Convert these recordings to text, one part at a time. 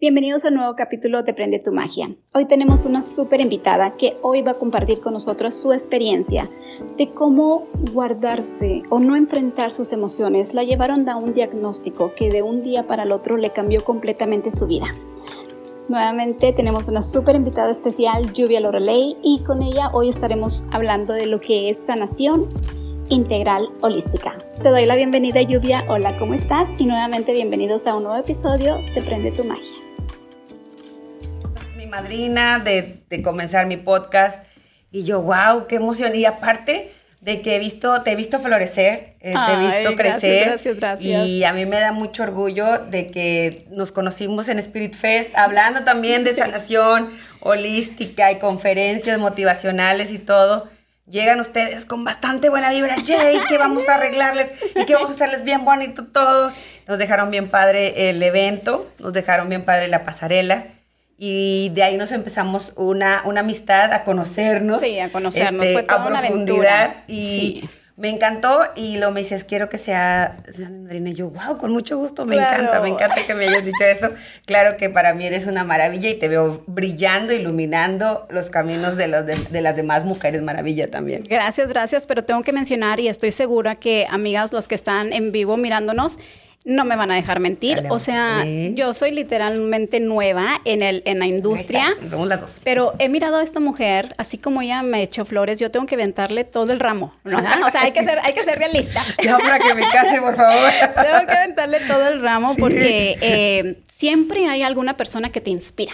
Bienvenidos a un nuevo capítulo de Prende tu Magia. Hoy tenemos una súper invitada que hoy va a compartir con nosotros su experiencia de cómo guardarse o no enfrentar sus emociones la llevaron a un diagnóstico que de un día para el otro le cambió completamente su vida. Nuevamente tenemos una súper invitada especial, Lluvia Lorelei, y con ella hoy estaremos hablando de lo que es sanación integral holística. Te doy la bienvenida Lluvia, hola, ¿cómo estás? Y nuevamente bienvenidos a un nuevo episodio de Prende tu Magia. Madrina de, comenzar mi podcast y yo, wow, qué emoción. Y aparte de que he visto, te he visto florecer, eh, te he visto crecer. Gracias, gracias. Y a mí me da mucho orgullo de que nos conocimos en Spirit Fest, hablando también de sanación holística y conferencias motivacionales y todo llegan ustedes con bastante buena vibra, Jay, que vamos a arreglarles y que vamos a hacerles bien bonito todo. Nos dejaron bien padre el evento, nos dejaron bien padre la pasarela. Y de ahí nos empezamos una, una amistad, a conocernos. Sí, a conocernos. Este, Fue toda a una profundidad. Aventura. Y me encantó y lo me dices, quiero que sea, madrina. Y yo, wow, con mucho gusto, me Claro. encanta, me encanta que me hayas dicho eso. Claro que para mí eres una maravilla y te veo brillando, iluminando los caminos de, los de, de las demás mujeres maravilla también. Gracias, gracias, pero tengo que mencionar y estoy segura que amigas, las que están en vivo mirándonos, no me van a dejar mentir. Dale, o sea, yo soy literalmente nueva en, el, en la industria. Ahí está, Somos las dos. Pero he mirado a esta mujer, así como ella me echó flores, yo tengo que aventarle todo el ramo. ¿no? O sea, hay que ser, hay que ser realista. Ya para que me case, por favor. Tengo que aventarle todo el ramo Sí. porque eh, siempre hay alguna persona que te inspira.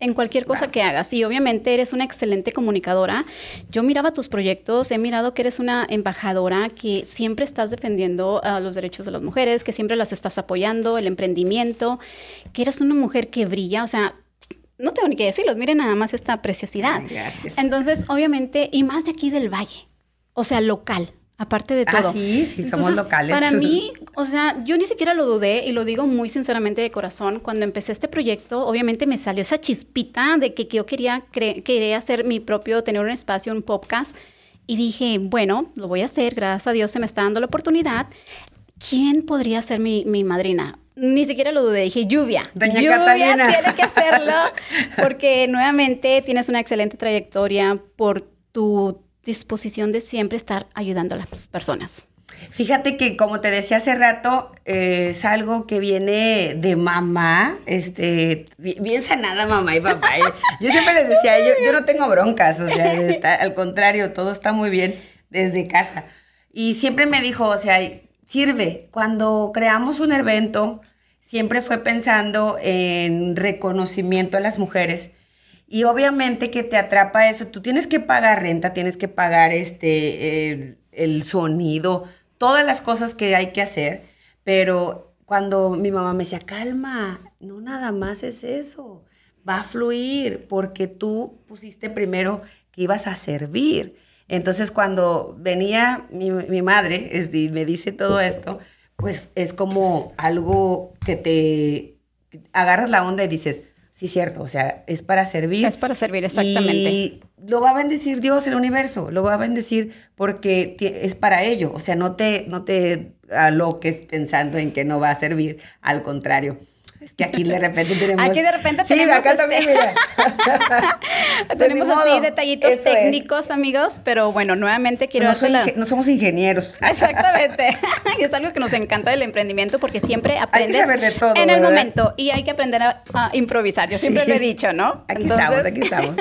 En cualquier cosa que hagas. Y obviamente eres una excelente comunicadora. Yo miraba tus proyectos, he mirado que eres una embajadora que siempre estás defendiendo ah, los derechos de las mujeres, que siempre las estás apoyando, el emprendimiento, que eres una mujer que brilla. O sea, no tengo ni que decirlos, miren nada más esta preciosidad. Ay, gracias. Entonces, obviamente, y más de aquí del valle, o sea, local, aparte de Ah, todo. sí, sí, somos Entonces, locales. Para mí, o sea, yo ni siquiera lo dudé y lo digo muy sinceramente de corazón. Cuando empecé este proyecto, obviamente me salió esa chispita de que, que yo quería, quería hacer mi propio, tener un espacio, un podcast. Y dije, bueno, lo voy a hacer, gracias a Dios se me está dando la oportunidad. ¿Quién podría ser mi, mi madrina? Ni siquiera lo dudé, dije, lluvia. Doña lluvia Catalina. tiene que hacerlo porque nuevamente tienes una excelente trayectoria por tu disposición de siempre estar ayudando a las personas. Fíjate que, como te decía hace rato, eh, es algo que viene de mamá, este, bi- bien sanada mamá y papá. ¿eh? Yo siempre les decía, yo, yo no tengo broncas, o sea, estar- al contrario, todo está muy bien desde casa. Y siempre me dijo, o sea, sirve, cuando creamos un evento, siempre fue pensando en reconocimiento a las mujeres. Y obviamente que te atrapa eso, tú tienes que pagar renta, tienes que pagar este, el, sonido, todas las cosas que hay que hacer, pero cuando mi mamá me decía, calma, no nada más es eso, va a fluir porque tú pusiste primero que ibas a servir. Entonces cuando venía mi, mi madre es- y me dice todo esto, pues es como algo que te agarras la onda y dices, sí, cierto, o sea, es para servir. Es para servir, exactamente. Y lo va a bendecir Dios, el universo, lo va a bendecir porque es para ello. O sea, no te, no te aloques pensando en que no va a servir, al contrario. Es que aquí de repente tenemos... Aquí de repente sí, tenemos acá también, este- mira. Tenemos Pues ni así modo, detallitos eso es. técnicos, amigos, pero bueno, nuevamente quiero No, soy la- no somos ingenieros. Exactamente. Y es algo que nos encanta del emprendimiento porque siempre aprendes saber de todo, en el ¿verdad? momento y hay que aprender a, a improvisar. Yo siempre Sí. lo he dicho, ¿no? Aquí estamos, aquí estamos.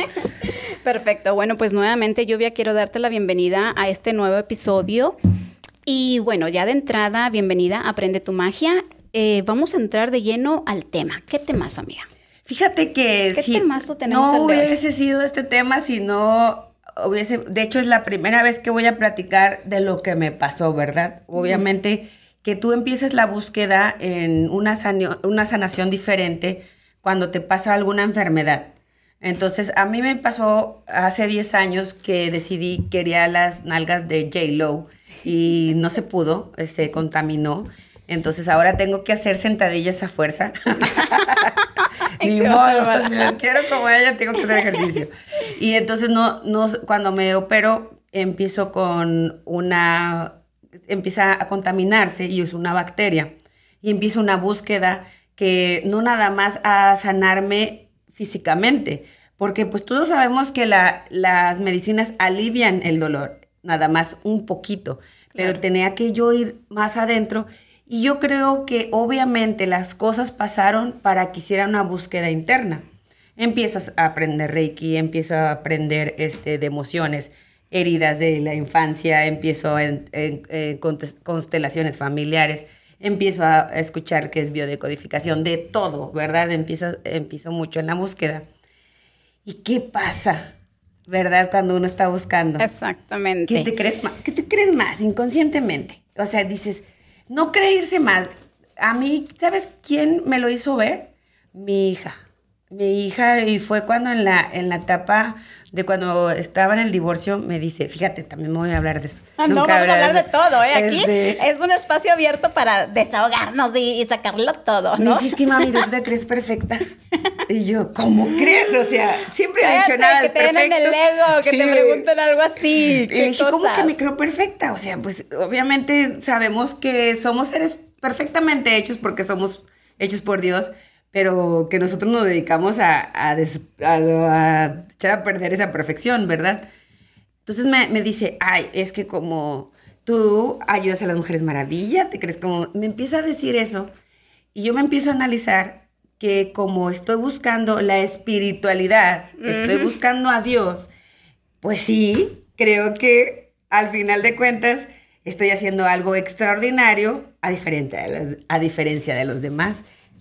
Perfecto. Bueno, pues nuevamente, Lluvia, quiero darte la bienvenida a este nuevo episodio. Y bueno, ya de entrada, bienvenida a Aprende tu Magia. Eh, vamos a entrar de lleno al tema. ¿Qué temazo, amiga? Fíjate que ¿Qué si temazo tenemos no hubiese sido este tema si no hubiese, de hecho es la primera vez que voy a platicar de lo que me pasó, ¿verdad? Obviamente que tú empieces la búsqueda en una, sanio- una sanación diferente cuando te pasa alguna enfermedad. Entonces, a mí me pasó hace 10 años que decidí, quería las nalgas de J-Lo y no se pudo, eh, se contaminó. Entonces, ahora tengo que hacer sentadillas a fuerza. Ni modo, las quiero como ella, tengo que hacer ejercicio. Y entonces, no, no, cuando me opero, empiezo con una, empieza a contaminarse y es una bacteria. Y empieza una búsqueda que no nada más a sanarme físicamente, porque pues todos sabemos que la, las medicinas alivian el dolor, nada más un poquito, pero tenía que yo ir más adentro y yo creo que obviamente las cosas pasaron para que hiciera una búsqueda interna. Empiezo a aprender Reiki, empiezo a aprender este, de emociones, heridas de la infancia, empiezo en, constelaciones familiares, empiezo a escuchar qué es biodecodificación, de todo, ¿verdad? Empiezo, empiezo mucho en la búsqueda. ¿Y qué pasa? ¿Verdad? Cuando uno está buscando. Exactamente. ¿Qué te crees más? ¿Qué te crees más inconscientemente? O sea, dices, no creerse más. A mí, ¿sabes quién me lo hizo ver? Mi hija. Mi hija, y fue cuando en la, en la etapa de cuando estaba en el divorcio, me dice, fíjate, también me voy a hablar de eso. Ah, no, vamos a hablar de, todo, ¿eh? Aquí es, un espacio abierto para desahogarnos y, sacarlo todo, ¿no? Me dices que mami, ¿tú te crees perfecta? Y yo, ¿cómo crees? O sea, siempre he dicho nada que te den en el ego, que te pregunten algo así. Y dije, ¿cómo que me creo perfecta? O sea, pues obviamente sabemos que somos seres perfectamente hechos porque somos hechos por Dios, pero que nosotros nos dedicamos a, a, echar a perder esa perfección, ¿verdad? Entonces me, me, dice, ay, es que como tú ayudas a las mujeres maravilla, te crees como, me empieza a decir eso y yo me empiezo a analizar que como estoy buscando la espiritualidad, estoy buscando a Dios, pues sí, creo que al final de cuentas estoy haciendo algo extraordinario a, diferente, a diferencia de los demás.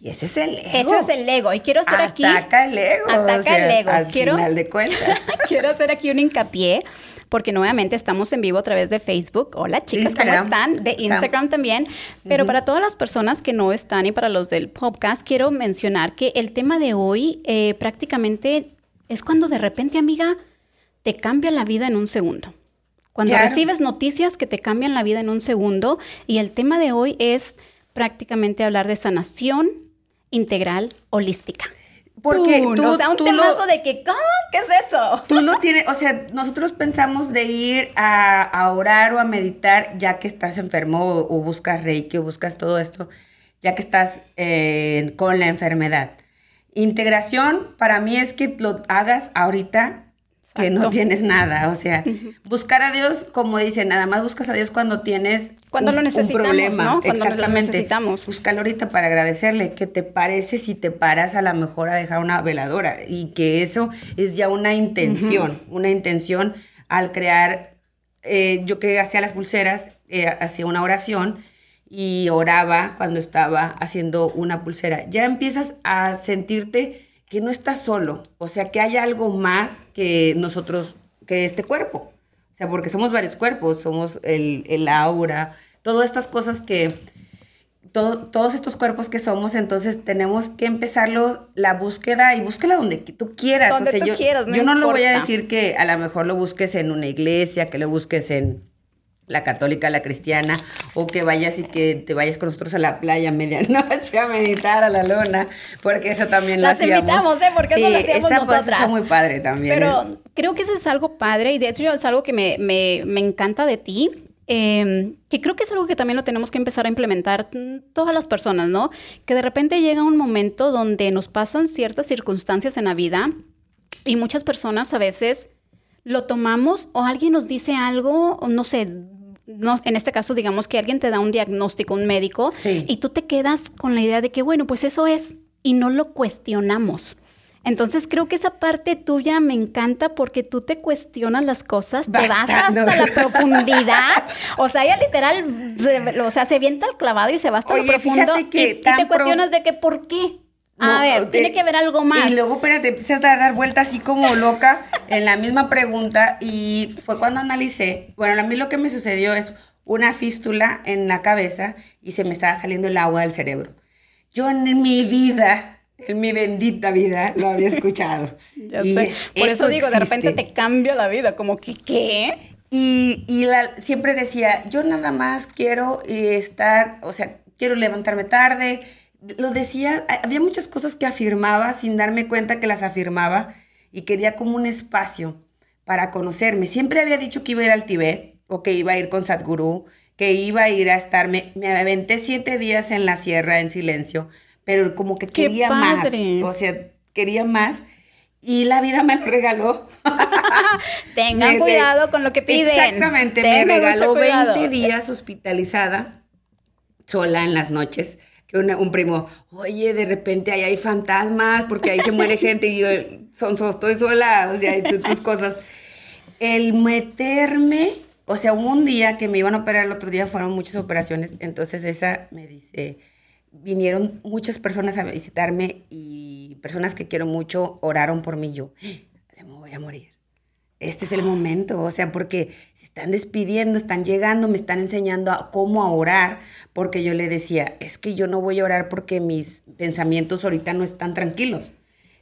Y ese es el ego. Ese es el ego. Y quiero hacer aquí. Ataca el ego. Ataca el ego. Al final de cuentas. quiero hacer aquí un hincapié. Porque nuevamente estamos en vivo a través de Facebook. Hola chicas, ¿cómo están? De Instagram también. Pero para todas las personas que no están y para los del podcast, quiero mencionar que el tema de hoy eh, prácticamente es cuando de repente, amiga, te cambia la vida en un segundo. Cuando recibes noticias que te cambian la vida en un segundo. Y el tema de hoy es prácticamente hablar de sanación, integral holística. Porque tú, o sea, un temazo de que, ¿cómo? ¿Qué es eso? Tú lo tienes, o sea, nosotros pensamos de ir a, orar o a meditar ya que estás enfermo o, buscas reiki o buscas todo esto, ya que estás eh, con la enfermedad. Integración para mí es que lo hagas ahorita que no tienes nada. O sea, buscar a Dios, como dice, nada más buscas a Dios cuando tienes cuando lo necesitamos, problema. ¿no? Cuando Exactamente. lo necesitamos. Búscalo ahorita para agradecerle. ¿Qué te parece si te paras a la mejor a dejar una veladora? Y que eso es ya una intención, una intención al crear. Eh, yo que hacía las pulseras, eh, hacía una oración y oraba cuando estaba haciendo una pulsera. Ya empiezas a sentirte que no estás solo, o sea, que hay algo más que nosotros, que este cuerpo. O sea, porque somos varios cuerpos, somos el, el aura, todas estas cosas que, todos estos cuerpos que somos, entonces tenemos que empezarlo, la búsqueda y búsquela donde tú quieras. Donde tú yo, quieras, no yo no lo voy a decir que a lo mejor lo busques en una iglesia, que lo busques en la católica, la cristiana, o que vayas y que te vayas con nosotros a la playa a medianoche a meditar a la luna, porque eso también lo Las hacíamos. invitamos, ¿eh? Porque eso lo hacíamos esta nosotras. Pues, muy padre también. Pero ¿eh? creo que eso es algo padre y de hecho es algo que me, me, me encanta de ti. Eh, que creo que es algo que también lo tenemos que empezar a implementar todas las personas, ¿no? Que de repente llega un momento donde nos pasan ciertas circunstancias en la vida y muchas personas a veces lo tomamos o alguien nos dice algo, no sé, no, en este caso, digamos que alguien te da un diagnóstico, un médico, y tú te quedas con la idea de que, bueno, pues eso es, y no lo cuestionamos. Entonces creo que esa parte tuya me encanta porque tú te cuestionas las cosas, te vas hasta la profundidad. O sea, ella literal, se, o sea, se el clavado y se va hasta lo profundo. Que y, te cuestionas de que por qué. A ver, tiene que haber algo más. Y luego, espérate, empiezas a dar vuelta así como loca en la misma pregunta y fue cuando analicé, bueno, a mí lo que me sucedió es una fístula en la cabeza y se me estaba saliendo el agua del cerebro. Yo en mi vida, en mi bendita vida, lo había escuchado. ya sé. Por eso, digo, de repente te cambia la vida, como que, ¿qué? Y, y siempre decía, yo nada más quiero estar, o sea, quiero levantarme tarde, lo decía, había muchas cosas que afirmaba sin darme cuenta que las afirmaba y quería como un espacio para conocerme. Siempre había dicho que iba a ir al Tibet o que iba a ir con Sadhguru, que iba a ir a estar, me, aventé siete días en la sierra en silencio pero como que quería más. O sea, quería más. Y la vida me lo regaló. Tengan cuidado con lo que piden. Exactamente, me regaló 20 días hospitalizada, sola en las noches. Que un primo, oye, de repente ahí hay fantasmas porque ahí se muere gente y yo, son, estoy sola, o sea, tus cosas. El meterme, o sea, hubo un día que me iban a operar, el otro día fueron muchas operaciones, entonces esa me dice, vinieron muchas personas a visitarme y personas que quiero mucho oraron por mí. Yo, se me voy a morir. Este es el momento, o sea, porque se están despidiendo, están llegando, me están enseñando a cómo a orar, porque yo le decía, es que yo no voy a orar porque mis pensamientos ahorita no están tranquilos.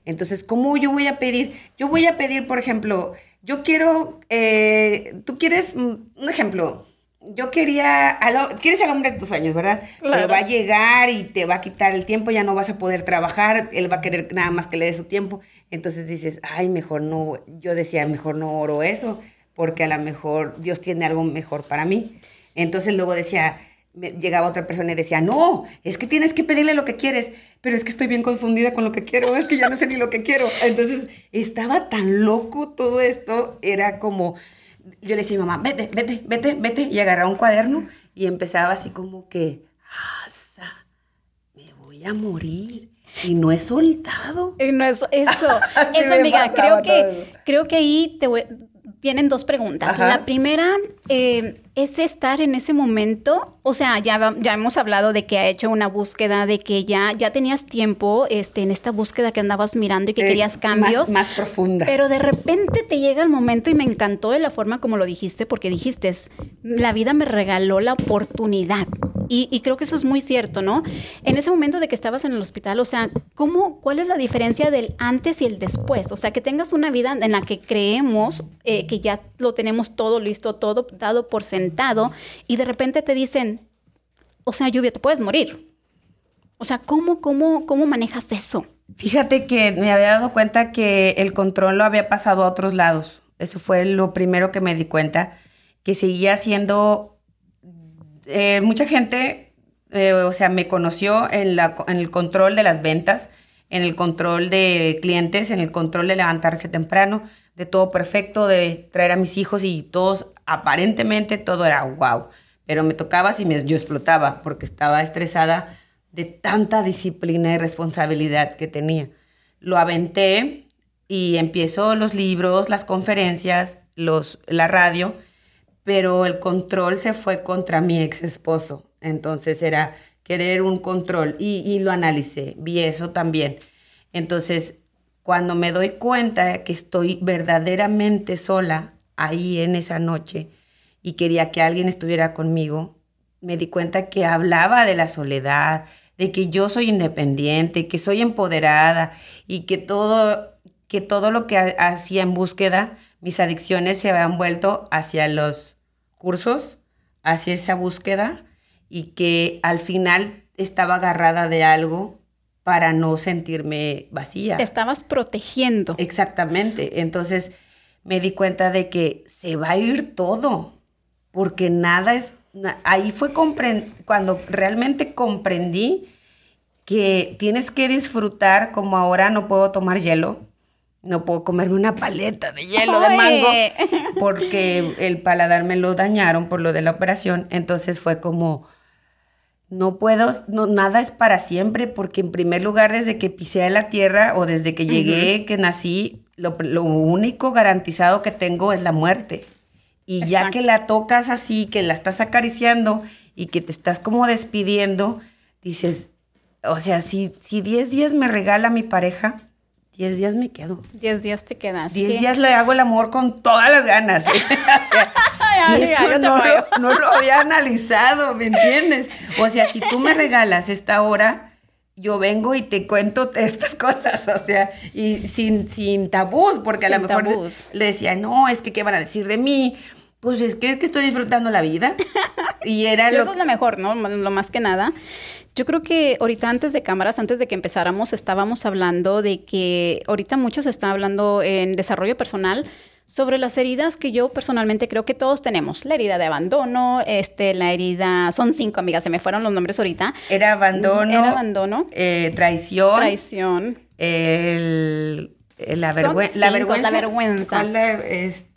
Entonces, ¿cómo yo voy a pedir? Yo voy a pedir, por ejemplo, yo quiero, eh, tú quieres, mm, un ejemplo, yo quería, quieres al hombre de tus sueños, ¿verdad? Pero va a llegar y te va a quitar el tiempo, ya no vas a poder trabajar, él va a querer nada más que le dé su tiempo. Entonces dices, ay, mejor no, yo decía, mejor no oro eso, porque a lo mejor Dios tiene algo mejor para mí. Entonces luego decía, llegaba otra persona y decía, no, es que tienes que pedirle lo que quieres, pero es que estoy bien confundida con lo que quiero, es que ya no sé ni lo que quiero. Entonces estaba tan loco todo esto, era como yo le decía a mi mamá, vete, vete, vete, vete, y agarraba un cuaderno y empezaba así como que, asa, me voy a morir. Y no he soltado. Y no es eso. eso, amiga, creo que, creo que ahí te vienen dos preguntas. La primera, eh, es estar en ese momento, o sea, ya, ya hemos hablado de que ha hecho una búsqueda, de que ya, ya tenías tiempo este, en esta búsqueda que andabas mirando y que querías cambios. Más, profunda. Pero de repente te llega el momento y me encantó de la forma como lo dijiste, porque dijiste, la vida me regaló la oportunidad. Y, creo que eso es muy cierto, ¿no? En ese momento de que estabas en el hospital, o sea, ¿cómo, ¿cuál es la diferencia del antes y el después? O sea, que tengas una vida en la que creemos eh, que ya lo tenemos todo listo, todo dado por sentado y de repente te dicen, o sea, lluvia, te puedes morir. O sea, ¿cómo, cómo, cómo manejas eso? Fíjate que me había dado cuenta que el control lo había pasado a otros lados. Eso fue lo primero que me di cuenta, que seguía siendo... Eh, mucha gente, eh, o sea, me conoció en, la, en el control de las ventas, en el control de clientes, en el control de levantarse temprano, de todo perfecto, de traer a mis hijos y todos, aparentemente todo era wow. Pero me tocaba si me, yo explotaba porque estaba estresada de tanta disciplina y responsabilidad que tenía. Lo aventé y empiezo los libros, las conferencias, los, la radio, pero el control se fue contra mi ex esposo. Entonces era querer un control y, lo analicé, vi eso también. Entonces cuando me doy cuenta que estoy verdaderamente sola ahí en esa noche y quería que alguien estuviera conmigo, me di cuenta que hablaba de la soledad, de que yo soy independiente, que soy empoderada y que todo, que todo lo que hacía en búsqueda, mis adicciones se habían vuelto hacia los cursos, hacia esa búsqueda y que al final estaba agarrada de algo para no sentirme vacía. Te estabas protegiendo. Exactamente. Entonces me di cuenta de que se va a ir todo, porque nada es... Ahí fue cuando realmente comprendí que tienes que disfrutar, como ahora no puedo tomar hielo, no puedo comerme una paleta de hielo de mango, porque el paladar me lo dañaron por lo de la operación. Entonces fue como no puedo, no, nada es para siempre, porque en primer lugar, desde que pisé la tierra o desde que llegué, que nací, lo, único garantizado que tengo es la muerte. Y ya que la tocas así, que la estás acariciando y que te estás como despidiendo, dices, o sea, si 10 días me regala mi pareja, 10 días me quedo. 10 días te quedas. 10 días le hago el amor con todas las ganas. y eso no, lo, había analizado, ¿me entiendes? O sea, si tú me regalas esta hora, yo vengo y te cuento estas cosas, o sea, y sin, sin tabús, porque a lo mejor le, decía, no, es que qué van a decir de mí. Pues es que, es que estoy disfrutando la vida. Y era lo... Eso es lo mejor, ¿no? Lo más que nada. Yo creo que ahorita antes de cámaras, antes de que empezáramos, estábamos hablando de que ahorita muchos están hablando en desarrollo personal sobre las heridas que yo personalmente creo que todos tenemos. La herida de abandono, este, la herida, son cinco amigas, se me fueron los nombres ahorita. Era abandono. Era abandono. Eh, traición. Traición. El la, vergüenza la vergüenza. La vergüenza. este,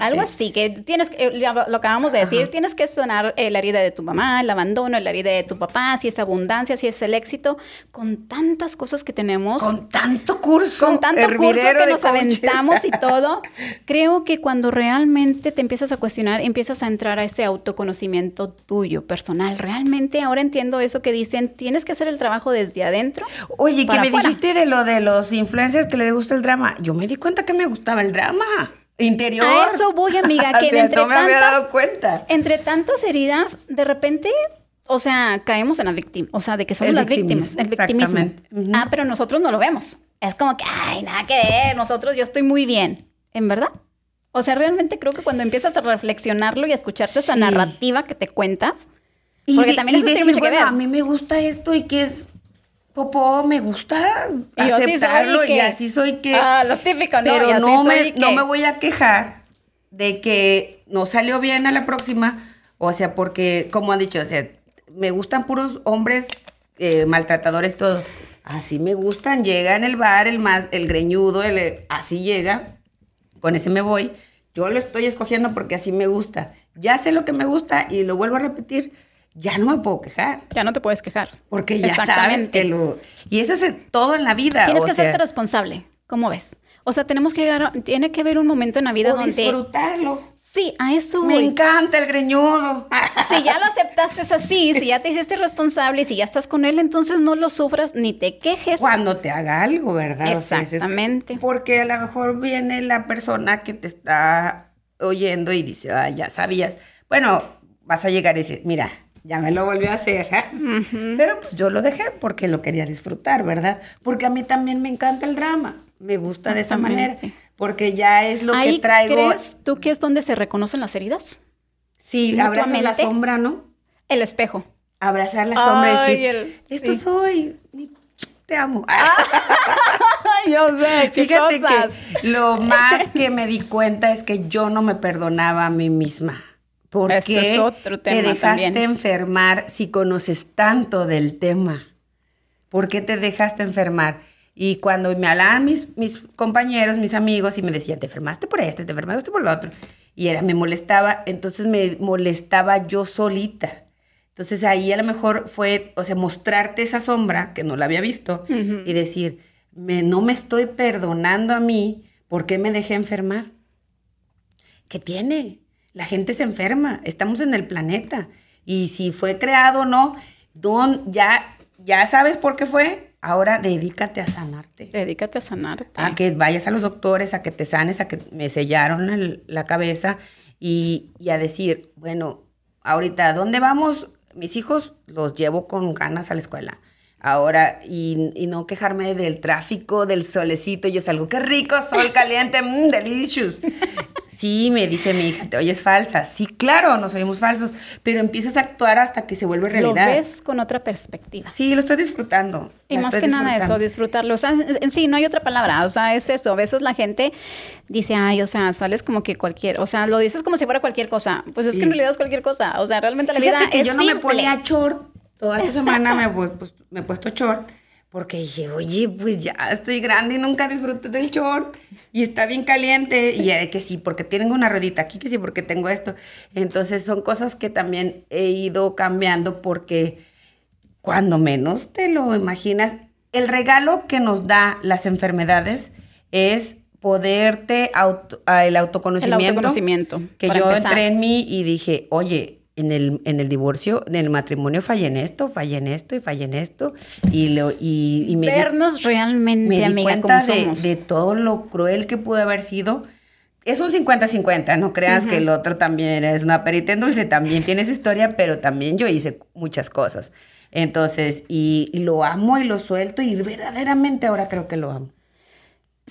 Algo así, que tienes que, eh, lo acabamos de decir, tienes que sanar eh, la herida de tu mamá, el abandono, la herida de tu papá, si es abundancia, si es el éxito, con tantas cosas que tenemos. Con tanto curso. Con tanto curso que nos aventamos y todo. Creo que cuando realmente te empiezas a cuestionar, empiezas a entrar a ese autoconocimiento tuyo, personal. Realmente ahora entiendo eso que dicen, tienes que hacer el trabajo desde adentro. Oye, que me dijiste de lo de los influencers que le gusta el drama. Yo me di cuenta que me gustaba el drama interior. A eso voy, amiga, que entre no me había dado cuenta. Entre tantas heridas, de repente, o sea, caemos en la víctima, o sea, de que somos las víctimas, el victimismo. Ah, pero nosotros no lo vemos. Es como que, ay, nada que ver, nosotros yo estoy muy bien. ¿En verdad? O sea, realmente creo que cuando empiezas a reflexionarlo y a escucharte esa narrativa que te cuentas, porque también es decir, mucho que ver. A mí me gusta esto y que es popó, me gusta aceptarlo y así soy que... Ah, lo típico, ¿no? Pero no, me, no me voy a quejar de que no salió bien a la próxima, o sea, porque, como han dicho, o sea, me gustan puros hombres eh, maltratadores, todo. Así me gustan, llega en el bar el más, el greñudo, el, así llega, con ese me voy. Yo lo estoy escogiendo porque así me gusta. Ya sé lo que me gusta y lo vuelvo a repetir ya no me puedo quejar. Ya no te puedes quejar. Porque ya sabes que lo... Y eso es todo en la vida. Tienes que hacerte responsable. ¿Cómo ves? O sea, tenemos que llegar... Tiene que haber un momento en la vida donde... disfrutarlo. Sí, a eso Me encanta el greñudo. Si ya lo aceptaste así, si ya te hiciste responsable y si ya estás con él, entonces no lo sufras ni te quejes. Cuando te haga algo, ¿verdad? Exactamente. porque a lo mejor viene la persona que te está oyendo y dice, ah, ya sabías. Bueno, vas a llegar y decir, mira, ya me lo volvió a hacer. Pero pues yo lo dejé porque lo quería disfrutar, ¿verdad? Porque a mí también me encanta el drama. Me gusta de esa manera. Porque ya es lo que traigo. ¿Crees tú que es donde se reconocen las heridas? Sí, abrazar la sombra, ¿no? El espejo. Abrazar la sombra y decir, esto soy, te amo. yo sé, Fíjate que lo más que me di cuenta es que yo no me perdonaba a mí misma. ¿Por qué te dejaste enfermar si conoces tanto del tema? ¿Por qué te dejaste enfermar? Y cuando me hablaban mis, mis compañeros, mis amigos, y me decían, te enfermaste por esto, te enfermaste por lo otro, y era, me molestaba, entonces me molestaba yo solita. Entonces ahí a lo mejor fue, o sea, mostrarte esa sombra que no la había visto y decir, me, no me estoy perdonando a mí, ¿por qué me dejé enfermar? ¿Qué tiene? La gente se enferma, estamos en el planeta. Y si fue creado o no, don, ya, ya sabes por qué fue. Ahora dedícate a sanarte. Dedícate a sanarte. A que vayas a los doctores, a que te sanes, a que me sellaron la cabeza y, y a decir, bueno, ahorita, ¿dónde vamos? Mis hijos los llevo con ganas a la escuela ahora y, y, no quejarme del tráfico, del solecito. Yo salgo, qué rico, sol caliente, mmm, delicious. Sí, me dice mi hija, te oyes falsa. Sí, claro, nos oímos falsos, pero empiezas a actuar hasta que se vuelve realidad. Lo ves con otra perspectiva. Sí, lo estoy disfrutando. Y más que nada eso, disfrutarlo. O sea, en sí, no hay otra palabra. O sea, es eso. A veces la gente dice, ay, o sea, sales como que cualquier, o sea, lo dices como si fuera cualquier cosa. Pues es que en realidad es cualquier cosa. O sea, realmente la vida que yo no me ponía short. Toda esta semana me, pues, me he puesto short porque dije, oye, pues ya estoy grande y nunca disfruté del short. Y está bien caliente. Y era que sí, porque tengo una ruedita aquí, que sí, porque tengo esto. Entonces son cosas que también he ido cambiando porque cuando menos te lo imaginas, el regalo que nos da las enfermedades es poderte, auto, el autoconocimiento. El autoconocimiento. Que yo entré en mí y dije, oye, en el, en el divorcio, en el matrimonio fallé en esto, fallé en esto y fallé en esto. Y, lo, y, me Vernos realmente, me amiga, cuenta de, de, todo lo cruel que pudo haber sido. Es un 50-50, no creas que el otro también es una perita en dulce, también tienes historia, pero también yo hice muchas cosas. Entonces, y, lo amo y lo suelto y verdaderamente ahora creo que lo amo.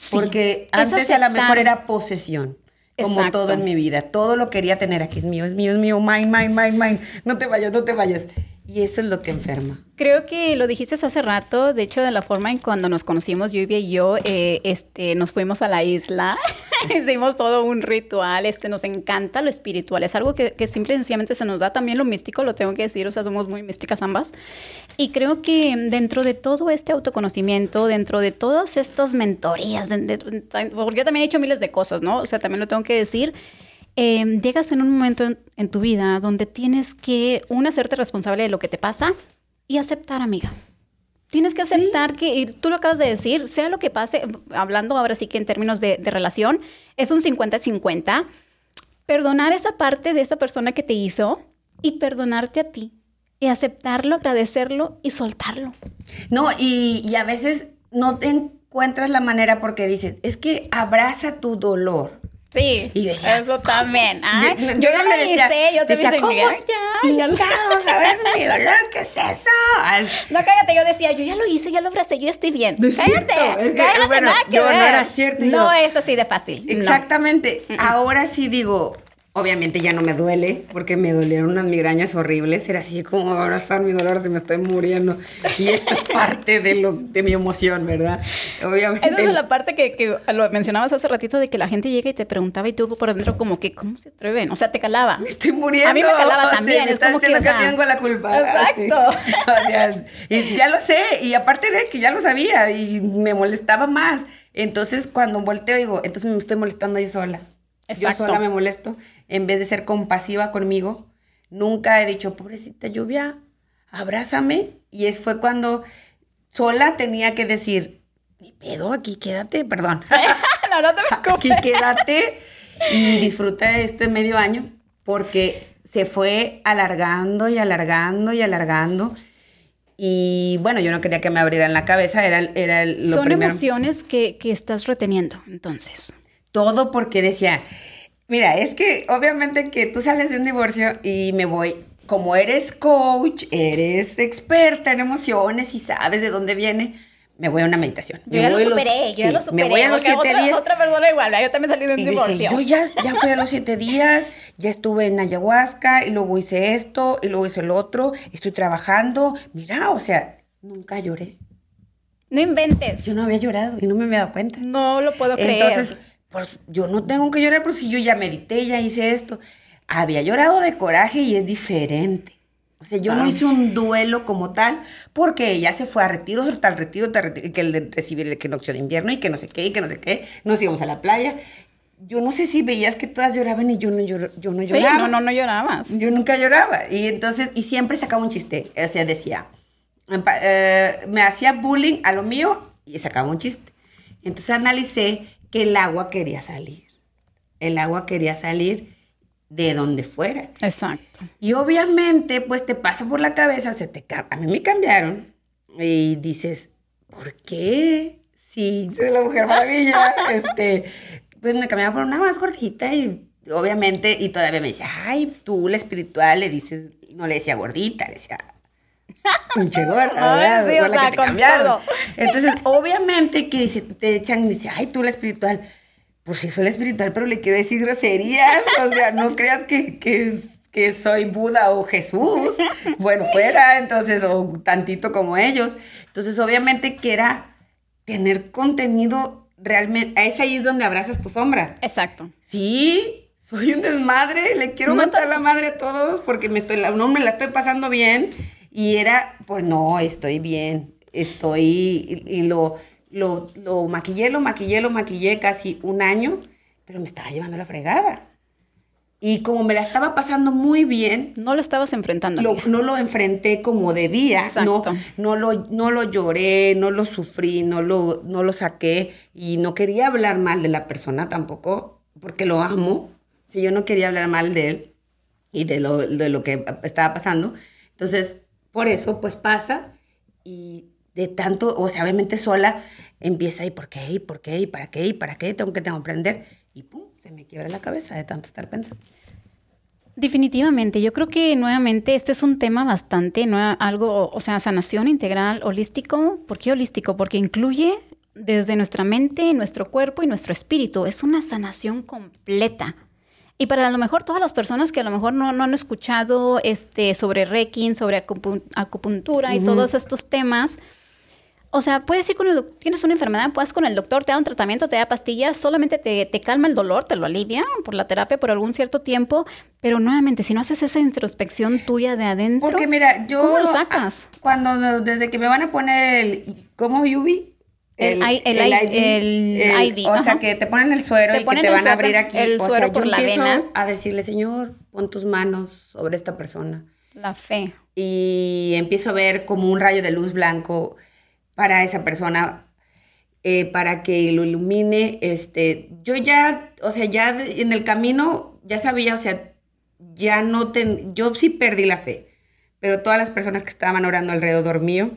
Porque antes a lo mejor era posesión como todo en mi vida. Todo lo quería tener aquí, es mío, es mío, es mío, mine, mine, mine, mine. No te vayas, no te vayas. Y eso es lo que enferma. Creo que lo dijiste hace rato, de hecho, de la forma en cuando nos conocimos, Lluvia y yo, eh, este, nos fuimos a la isla. Hicimos todo un ritual, este, nos encanta lo espiritual, es algo que, que simple y sencillamente se nos da también lo místico, lo tengo que decir, o sea, somos muy místicas ambas. Y creo que dentro de todo este autoconocimiento, dentro de todas estas mentorías, porque yo también he hecho miles de cosas, ¿no? O sea, también lo tengo que decir. Em, llegas en un momento en, tu vida donde tienes que, una, hacerte responsable de lo que te pasa y aceptar, amiga. Tienes que aceptar que, y tú lo acabas de decir, sea lo que pase, hablando ahora sí que en términos de, de relación, es un 50-50. Perdonar esa parte de esa persona que te hizo y perdonarte a ti. Y aceptarlo, agradecerlo y soltarlo. No, y, y a veces no te encuentras la manera porque dices, es que abraza tu dolor. Sí, y decía, eso también. Ay, yo, yo, no lo hice, yo te decía, ¿cómo? Ya, ya ¿sabes mi dolor? ¿Qué es eso? No, cállate, yo decía, yo ya lo hice, ya lo abracé, yo estoy bien. cállate, es que, cállate, bueno, nada que yo ver. no era cierto. No es así de fácil. Exactamente. No. Ahora sí digo, Obviamente ya no me duele, porque me dolieron unas migrañas horribles. Era así como abrazar mi dolor, se me estoy muriendo. Y esto es parte de, lo, de mi emoción, ¿verdad? Obviamente. Esa es la parte que, que, lo mencionabas hace ratito, de que la gente llega y te preguntaba y tú por dentro como que, ¿cómo se atreven? O sea, te calaba. Me estoy muriendo. A mí me calaba también. es como que, o sea, que tengo la culpa. Exacto. O sea, y ya lo sé. Y aparte de que ya lo sabía y me molestaba más. Entonces, cuando volteo, digo, entonces me estoy molestando yo sola. Exacto. Yo sola me molesto en vez de ser compasiva conmigo. Nunca he dicho, pobrecita lluvia, abrázame. Y es fue cuando sola tenía que decir, ni pedo, aquí quédate, perdón. no, no te preocupes. Aquí quédate y disfruta de este medio año porque se fue alargando y alargando y alargando. Y bueno, yo no quería que me abrieran la cabeza, era, era lo Son primero. emociones que, que estás reteniendo, entonces. Todo porque decía, Mira, es que obviamente que tú sales de un divorcio y me voy, como eres coach, eres experta en emociones y sabes de dónde viene, me voy a una meditación. Yo ya lo superé, yo ya lo superé. Me voy a los siete otra, días. Otra persona igual, yo también salí de un y divorcio. Dice, yo ya, ya fui a los siete días, ya estuve en ayahuasca y luego hice esto y luego hice el otro, estoy trabajando. Mira, o sea, nunca lloré. No inventes. Yo no había llorado y no me había dado cuenta. No lo puedo creer. Entonces, pues yo no tengo que llorar, pero si yo ya medité, ya hice esto. Había llorado de coraje y es diferente. O sea, yo no hice un duelo como tal, porque ella se fue a retiros, tal retiro, tal retiro, que el de recibir el equinoccio de invierno y que no sé qué, y que no sé qué. Nos íbamos a la playa. Yo no sé si veías que todas lloraban y yo no, llor, yo no lloraba. Sí, no, no, no llorabas. Yo nunca lloraba. Y entonces, y siempre sacaba un chiste. O sea, decía, eh, me hacía bullying a lo mío y sacaba un chiste. Entonces analicé que el agua quería salir. El agua quería salir de donde fuera. Exacto. Y obviamente, pues te pasa por la cabeza, se te a mí me cambiaron y dices, ¿por qué? Si soy la mujer maravilla, este, pues me cambiaron por una más gordita y obviamente, y todavía me dice, ay, tú la espiritual le dices, no le decía gordita, le decía pinche gorda, ¿verdad? Sí, o sea, te con cambiaron. todo. Obviamente obviamente que si te echan y dice, ay, tú la espiritual, pues sí soy la espiritual, pero le quiero decir groserías, o sea, no creas que, que, que soy Buda o Jesús, bueno, fuera, entonces, o tantito como ellos. Entonces, obviamente que era tener contenido realmente, es ahí donde abrazas tu sombra. Exacto. Sí, soy un desmadre, le quiero No matar te- la madre a todos porque me estoy, no me la estoy pasando bien. Y era, pues no, estoy bien, estoy, y, y lo, lo, lo maquillé, lo maquillé, lo maquillé casi un año, pero me estaba llevando la fregada. Y como me la estaba pasando muy bien, No lo estabas enfrentando. lo- no lo enfrenté como debía, no, Exacto. no, lo, no lo lloré, no lo sufrí, no lo, no lo saqué y no quería hablar mal de la persona tampoco, porque lo amo. Si yo no quería hablar mal de él y de lo, de lo que estaba pasando. Entonces, por eso, pues pasa y de tanto, o sea, obviamente sola, empieza y por qué, y por qué, y para qué, y para qué, tengo que que aprender. Y pum, se me quiebra la cabeza de tanto estar pensando. Definitivamente, yo creo que nuevamente este es un tema bastante, no algo, o sea, sanación integral, holístico. ¿Por qué holístico? Porque incluye desde nuestra mente, nuestro cuerpo y nuestro espíritu. Es una sanación completa. Y para a lo mejor todas las personas que a lo mejor no, no han escuchado este, sobre Reiki, sobre acupu- acupuntura y todos estos temas, o sea, puedes ir con el tienes una enfermedad, puedes con el doctor, te da un tratamiento, te da pastillas, solamente te, te calma el dolor, te lo alivia por la terapia por algún cierto tiempo, pero nuevamente, si no haces esa introspección tuya de adentro, Porque mira, yo... ¿cómo lo sacas? Cuando, desde que me van a poner el... ¿Cómo, Yubi? El el IV, O sea, que te ponen el suero y que te van a abrir aquí. el o suero sea, por yo la vena. a decirle, Señor, pon tus manos sobre esta persona. la fe. y empiezo a ver como un rayo de luz blanco para esa persona, eh, para que lo ilumine. Este, yo ya, o sea, ya en el camino ya sabía, o sea, ya no ten, yo sí perdí la fe, pero todas las personas que estaban orando alrededor mío,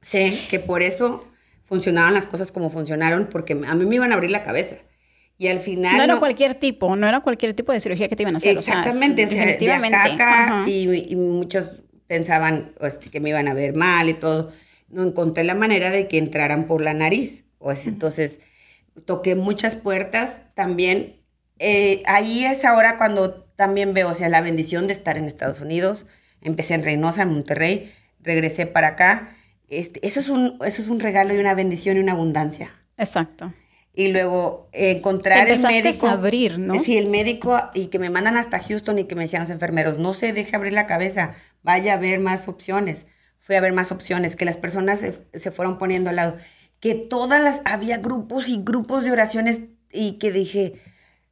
sé que por eso funcionaban las cosas como funcionaron, porque a mí me iban a abrir la cabeza. Y al final... No era no- cualquier tipo, no era cualquier tipo de cirugía que te iban a hacer. Exactamente, o sea, de definitivamente. acá a acá, Ajá. y, y muchos pensaban este, que me iban a ver mal y todo. No encontré la manera de que entraran por la nariz. O es- entonces, toqué muchas puertas también. eh, ahí es ahora cuando también veo, o sea, la bendición de estar en Estados Unidos. Empecé en Reynosa, en Monterrey, regresé para acá. Este, eso, es un, eso es un regalo y una bendición y una abundancia Exacto. y luego eh, encontrar Te el médico. a abrir, ¿no? Sí, el médico y que me mandan hasta Houston y que me decían los enfermeros, no se deje abrir la cabeza, vaya a ver más opciones. Fui a ver más opciones, que las personas se, se fueron poniendo al lado, que todas las, había grupos y grupos de oraciones y que dije,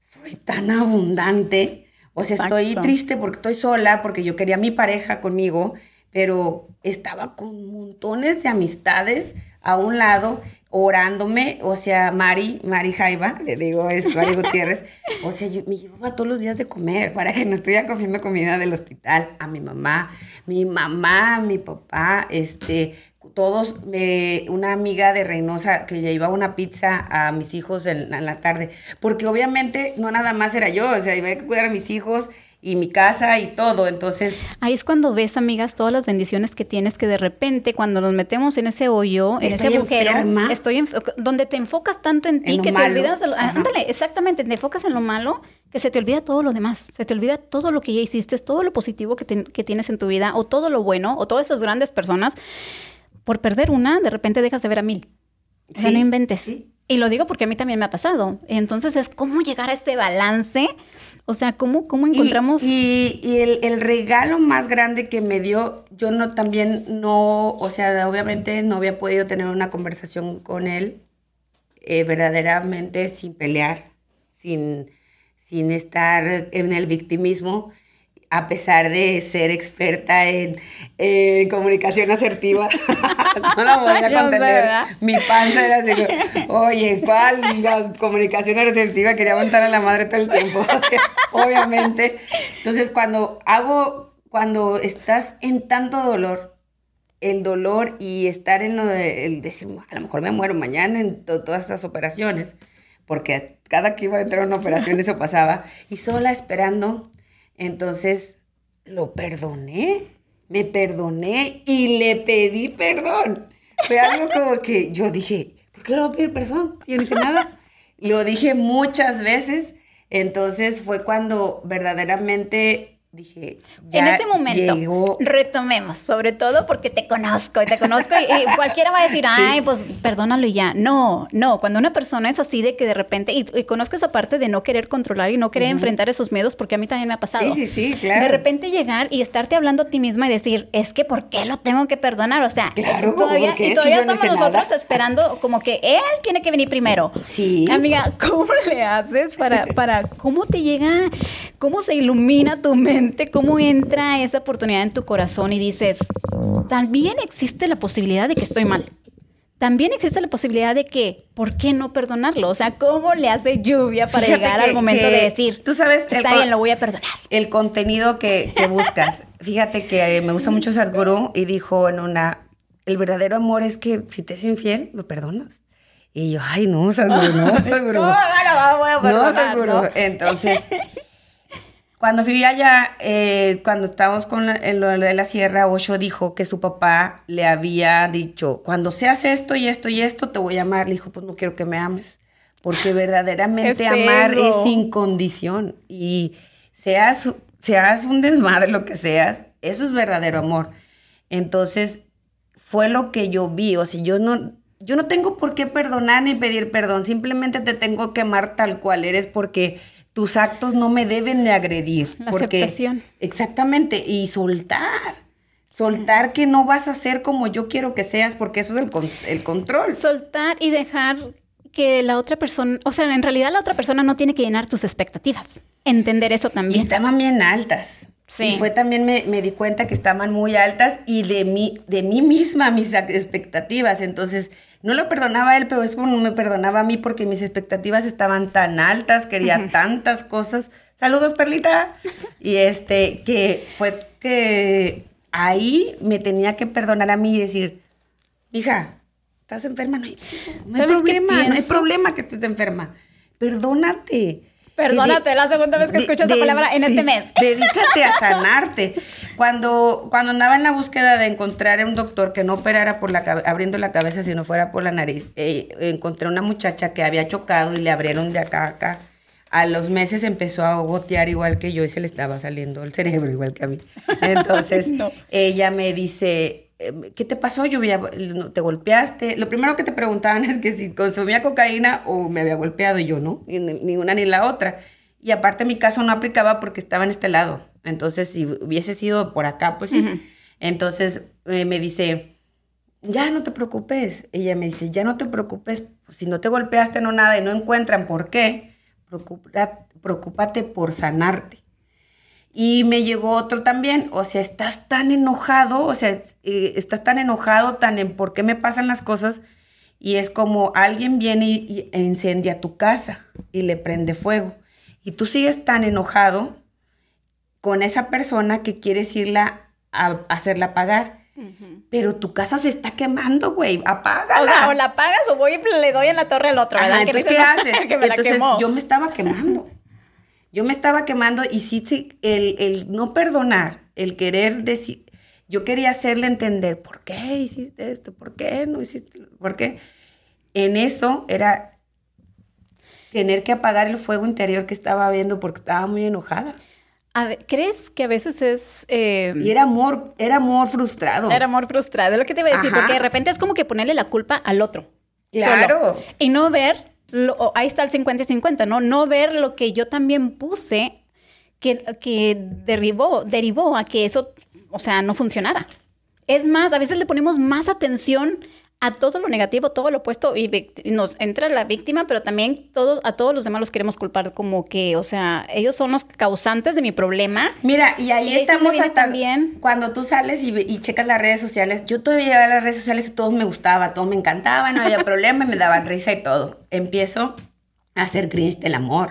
soy tan abundante. O sea, estoy triste porque estoy sola, porque yo quería a mi pareja conmigo, pero estaba con montones de amistades a un lado orándome, o sea, Mari, Mari Jaiba, le digo es Mari Gutiérrez, o sea, yo me llevaba todos los días de comer para que no estuviera comiendo comida del hospital, a mi mamá, mi mamá, mi papá, este, todos, me- una amiga de Reynosa que llevaba una pizza a mis hijos en, en la tarde, porque obviamente no nada más era yo, o sea, iba a cuidar a mis hijos y mi casa y todo, entonces... Ahí es cuando ves, amigas, todas las bendiciones que tienes que de repente cuando nos metemos en ese hoyo, en Estoy ese agujero, enferma. estoy enf- donde te enfocas tanto en ti En que te malo. olvidas de lo, ándale, exactamente, te enfocas en lo malo, que se te olvida todo lo demás, se te olvida todo lo que ya hiciste, todo lo positivo que, te- que tienes en tu vida o todo lo bueno o todas esas grandes personas. Por perder una, de repente dejas de ver a mil. O sea, Sí, no inventes. sí. Y lo digo porque a mí también me ha pasado. Entonces es cómo llegar a este balance. O sea, cómo, cómo Y- encontramos... Y, y el, el regalo más grande que me dio, yo no también no, o sea, obviamente no había podido tener una conversación con él eh, verdaderamente sin pelear, sin, sin estar en el victimismo, a pesar de ser experta en, en comunicación asertiva. no la voy a contener. Mi panza era así, oye, ¿cuál la comunicación asertiva? Quería aguantar a la madre todo el tiempo, obviamente. Entonces, cuando hago, cuando estás en tanto dolor, el dolor y estar en lo de, el decir, a lo mejor me muero mañana en to- todas estas operaciones, porque cada que iba a entrar a una operación eso pasaba, y sola esperando, entonces lo perdoné, me perdoné y le pedí perdón. Fue algo como que yo dije, ¿por qué le voy pedir perdón? Si no nada. Lo dije muchas veces, entonces fue cuando verdaderamente dije, en ya ese momento, llegó retomemos, sobre todo porque te conozco y te conozco y, y cualquiera va a decir, ay, pues perdónalo y ya. No, no, cuando una persona es así de que de repente, y, y conozco esa parte de no querer controlar y no querer enfrentar esos miedos, porque a mí también me ha pasado. Sí, sí, sí, claro. De repente llegar y estarte hablando a ti misma y decir, es que ¿por qué lo tengo que perdonar? O sea, Claro, todavía, todavía estamos nosotros nada. esperando como que él tiene que venir primero. Sí. Amiga, ¿cómo le haces para, para, cómo te llega, cómo se ilumina tu mente, cómo entra esa oportunidad en tu corazón y dices, también existe la posibilidad de que estoy mal? También existe la posibilidad de que, ¿por qué no perdonarlo? O sea, ¿cómo le hace lluvia para Fíjate llegar que- al momento de decir, tú sabes, está bien, lo voy a perdonar? el contenido que, que buscas. Fíjate que eh, me gusta mucho Sadhguru y dijo en una, el verdadero amor es que si te es infiel, lo perdonas. Y yo, ay, no, Sadhguru, no, Sadhguru. ¿Cómo lo voy a No, perdonar? Sadhguru. no? Entonces, cuando fui allá, eh, cuando estábamos con la- en lo de la sierra, Osho dijo que su papá le había dicho, cuando seas esto y esto y esto, te voy a amar. Le dijo, pues no quiero que me ames, porque verdaderamente amar es sin condición. Y seas, seas un desmadre, lo que seas, eso es verdadero amor. Entonces, fue lo que yo vi. O sea, yo no, yo no tengo por qué perdonar ni pedir perdón. Simplemente te tengo que amar tal cual eres porque tus actos no me deben de agredir. La porque, aceptación. Exactamente. Y soltar. Soltar que no vas a ser como yo quiero que seas, porque eso es el, con- el control. Soltar y dejar que la otra persona, o sea, en realidad la otra persona no tiene que llenar tus expectativas. Entender eso Y también. estaban bien altas. Sí. Y fue también me, me di cuenta que estaban muy altas y de mí, de mí misma mis expectativas. Entonces, no lo perdonaba a él, pero es como no me perdonaba a mí porque mis expectativas estaban tan altas, quería tantas cosas. Saludos, Perlita. Y este, que fue que ahí me tenía que perdonar a mí y decir, hija, estás enferma, no hay, no hay ¿Sabes qué problema, no hay problema que estés enferma. Perdónate. Perdónate, la segunda vez que escucho esa palabra en sí, este mes. Dedícate a sanarte. Cuando, cuando andaba en la búsqueda de encontrar un doctor que no operara por la abriendo la cabeza, sino fuera por la nariz, eh, encontré una muchacha que había chocado y le abrieron de acá a acá. A los meses empezó a gotear igual que yo y se le estaba saliendo el cerebro igual que a mí. Entonces No. ella me dice, ¿qué te pasó, Lluvia? ¿No ¿Te golpeaste? Lo primero que te preguntaban es que si consumía cocaína o me había golpeado y yo no, ni una ni la otra. Y aparte mi caso no aplicaba porque estaba en este lado. Entonces, si hubiese sido por acá, pues sí. Entonces eh, me dice, ya no te preocupes. Ella me dice, ya no te preocupes. si no te golpeaste, no nada, y no encuentran por qué, preocupa- preocúpate por sanarte. Y me llegó otro también, o sea, estás tan enojado, o sea, eh, estás tan enojado, tan en por qué me pasan las cosas, y es como alguien viene y, y- e incendia tu casa y le prende fuego. Y tú sigues tan enojado con esa persona que quieres irla a, a hacerla pagar. Pero tu casa se está quemando, güey. Apágala. O sea, o la pagas o voy y le doy en la torre al otro, ¿qué haces? que me entonces, yo me estaba quemando. Yo me estaba quemando y sí, sí, el, el no perdonar, el querer decir, yo quería hacerle entender, ¿por qué hiciste esto? ¿Por qué no hiciste? ¿Por qué? En eso era tener que apagar el fuego interior que estaba viendo porque estaba muy enojada. A ver, ¿Crees que a veces es... eh, Y era amor, era amor frustrado. Era amor frustrado, es lo que te iba a decir, Ajá. porque de repente es como que ponerle la culpa al otro. Claro. solo. Y no ver, ahí está el 50 y 50, ¿no? No ver lo que yo también puse que, que derivó, derivó a que eso, o sea, no funcionara. Es más, a veces le ponemos más atención a todo lo negativo, todo lo opuesto, y nos entra la víctima, pero también todo, a todos los demás los queremos culpar como que, o sea, ellos son los causantes de mi problema. Mira, y ahí Y estamos hasta también- cuando tú sales y, checas las redes sociales. Yo todavía llegaba a las redes sociales y todo me gustaba, todo me encantaba, no había problema, y me daban risa y todo. Empiezo a hacer cringe del amor.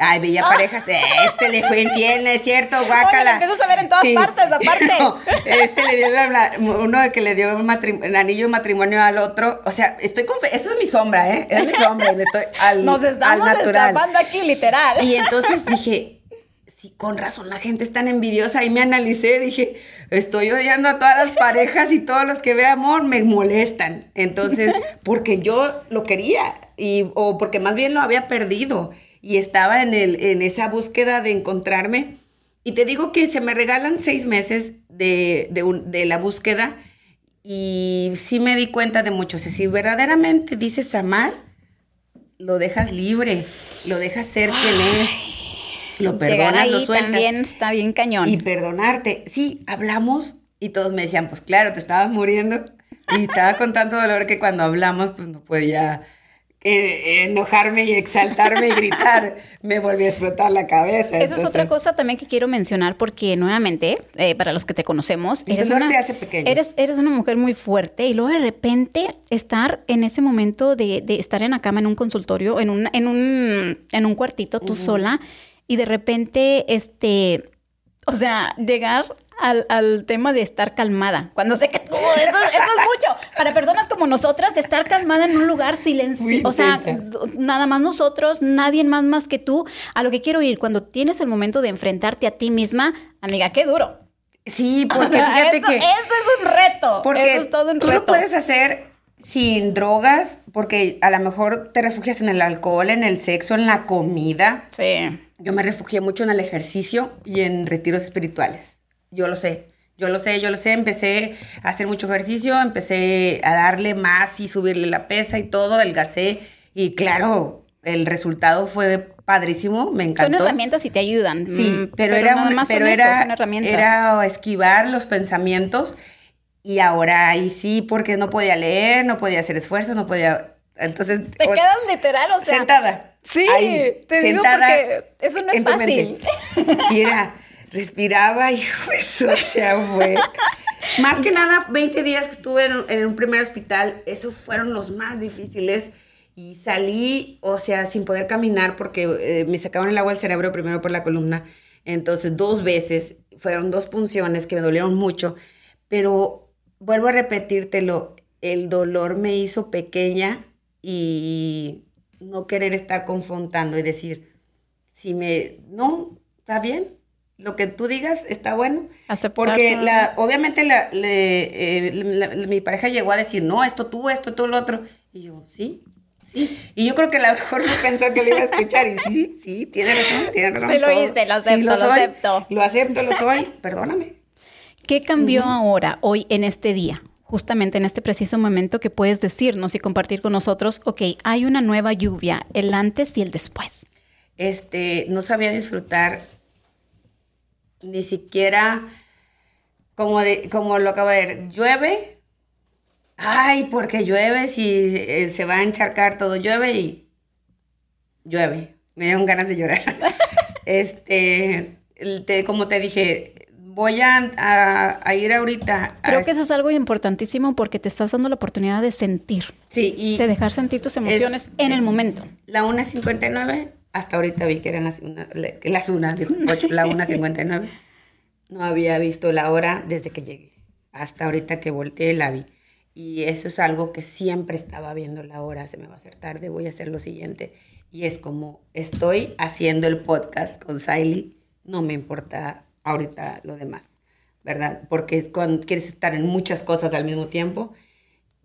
Ay, veía parejas, este le fue infiel, ¿no es cierto, guácala. lo empiezas a ver en todas partes, aparte. No, este le dio la- la- uno que le dio un el anillo de matrimonio al otro. O sea, estoy con eso es mi sombra, ¿eh? Es mi sombra y me estoy al, Nos al estamos natural. destapando aquí, literal. Y entonces dije, sí, con razón, la gente es tan envidiosa. Y me analicé, dije, estoy odiando a todas las parejas y todos los que ve amor me molestan. Entonces, porque yo lo quería y, o porque más bien lo había perdido y estaba en, el, en esa búsqueda de encontrarme. Y te digo que se me regalan seis meses de, de un- de la búsqueda y sí me di cuenta de mucho. O sea, si verdaderamente dices amar, lo dejas libre, lo dejas ser quien es, lo perdonas, ahí lo sueltas. también está bien cañón. Y perdonarte. Sí, hablamos y todos me decían, pues claro, te estabas muriendo. Y estaba con tanto dolor que cuando hablamos, pues no podía eh, enojarme y exaltarme y gritar. Me volvió a explotar la cabeza. Eso es otra cosa también que quiero mencionar porque nuevamente, eh, para los que te conocemos, te hace pequeño. Eres, eres una mujer muy fuerte y luego de repente estar en ese momento de, de estar en la cama en un consultorio, en un, en un, en un cuartito tú sola y de repente, este, o sea, llegar al, al tema de estar calmada. Cuando sé que tú, eso, eso es mucho. Para personas como nosotras, estar calmada en un lugar silencioso. O sea, nada más nosotros, nadie más más que tú. A lo que quiero ir, cuando tienes el momento de enfrentarte a ti misma, amiga, qué duro. Sí, porque fíjate eso, que... eso es un reto. Porque eso es todo un tú reto. lo puedes hacer sin drogas, porque a lo mejor te refugias en el alcohol, en el sexo, en la comida. Sí. Yo me refugié mucho en el ejercicio y en retiros espirituales. Yo lo sé. Yo lo sé, yo lo sé, empecé a hacer mucho ejercicio, empecé a darle más y subirle la pesa y todo, adelgacé y claro, el resultado fue padrísimo, me encantó. Son herramientas y te ayudan. Sí, mm, pero, era no un- más pero era, era esquivar los pensamientos y ahora ahí sí, porque no podía leer, no podía hacer esfuerzo, no podía... Entonces... te o- quedas literal, o sea. sentada. Sí, ahí, te digo sentada porque eso no es fácil. mente. Respiraba y eso, o fue... Más que nada, 20 días que estuve en, un primer hospital, esos fueron los más difíciles. Y salí, o sea, sin poder caminar porque eh, me sacaban el agua del cerebro primero por la columna. Entonces, dos veces, fueron dos punciones que me dolieron mucho. Pero vuelvo a repetírtelo, el dolor me hizo pequeña y no querer estar confrontando y decir, si me, no, está bien, lo que tú digas está bueno. Aceptarlo. Porque la, obviamente la, le- eh, la- mi pareja llegó a decir, no, esto tú, esto tú, lo otro. Y yo, sí, sí. Y yo creo que a lo mejor no pensó que lo iba a escuchar. Y sí, sí, tiene razón, tiene razón. Sí lo hice, lo acepto, lo soy, acepto. Lo acepto, lo soy, perdóname. ¿Qué cambió ahora, hoy, en este día? Justamente en este preciso momento que puedes decirnos y compartir con nosotros, ok, hay una nueva lluvia, el antes y el después. este, no sabía disfrutar ni siquiera como, de, como lo acabo de ver, llueve, ay, porque llueve si eh, se va a encharcar todo, llueve y llueve, me dieron ganas de llorar. este, te- como te dije, voy a, a- a ir ahorita. a Creo que eso es algo importantísimo porque te estás dando la oportunidad de sentir, Sí, y de dejar sentir tus emociones en el momento. La 1.59, hasta ahorita vi que eran las, una, las una, digo, ocho, la 1.59. No había visto la hora desde que llegué. Hasta ahorita que volteé la vi. Y eso es algo que siempre estaba viendo la hora. Se me va a hacer tarde, voy a hacer lo siguiente. Y es como estoy haciendo el podcast con Siley, no me importa ahorita lo demás, ¿verdad? Porque cuando quieres estar en muchas cosas al mismo tiempo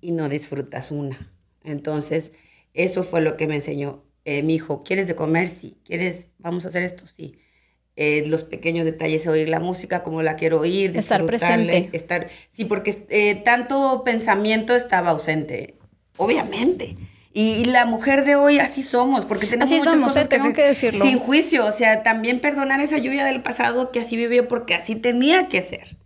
y no disfrutas una. Entonces, eso fue lo que me enseñó eh, mi hijo. ¿Quieres de comer? Sí. ¿Quieres? Vamos a hacer esto? Sí. Eh, los pequeños detalles, oír la música como la quiero oír, Estar presente. Estar, sí, porque eh, tanto pensamiento estaba ausente, obviamente. Y, y la mujer de hoy así somos, porque tenemos Así muchas somos, cosas eh, tengo hacer que decirlo. Sin juicio, o sea, también perdonar esa lluvia del pasado que así vivió porque así tenía que ser.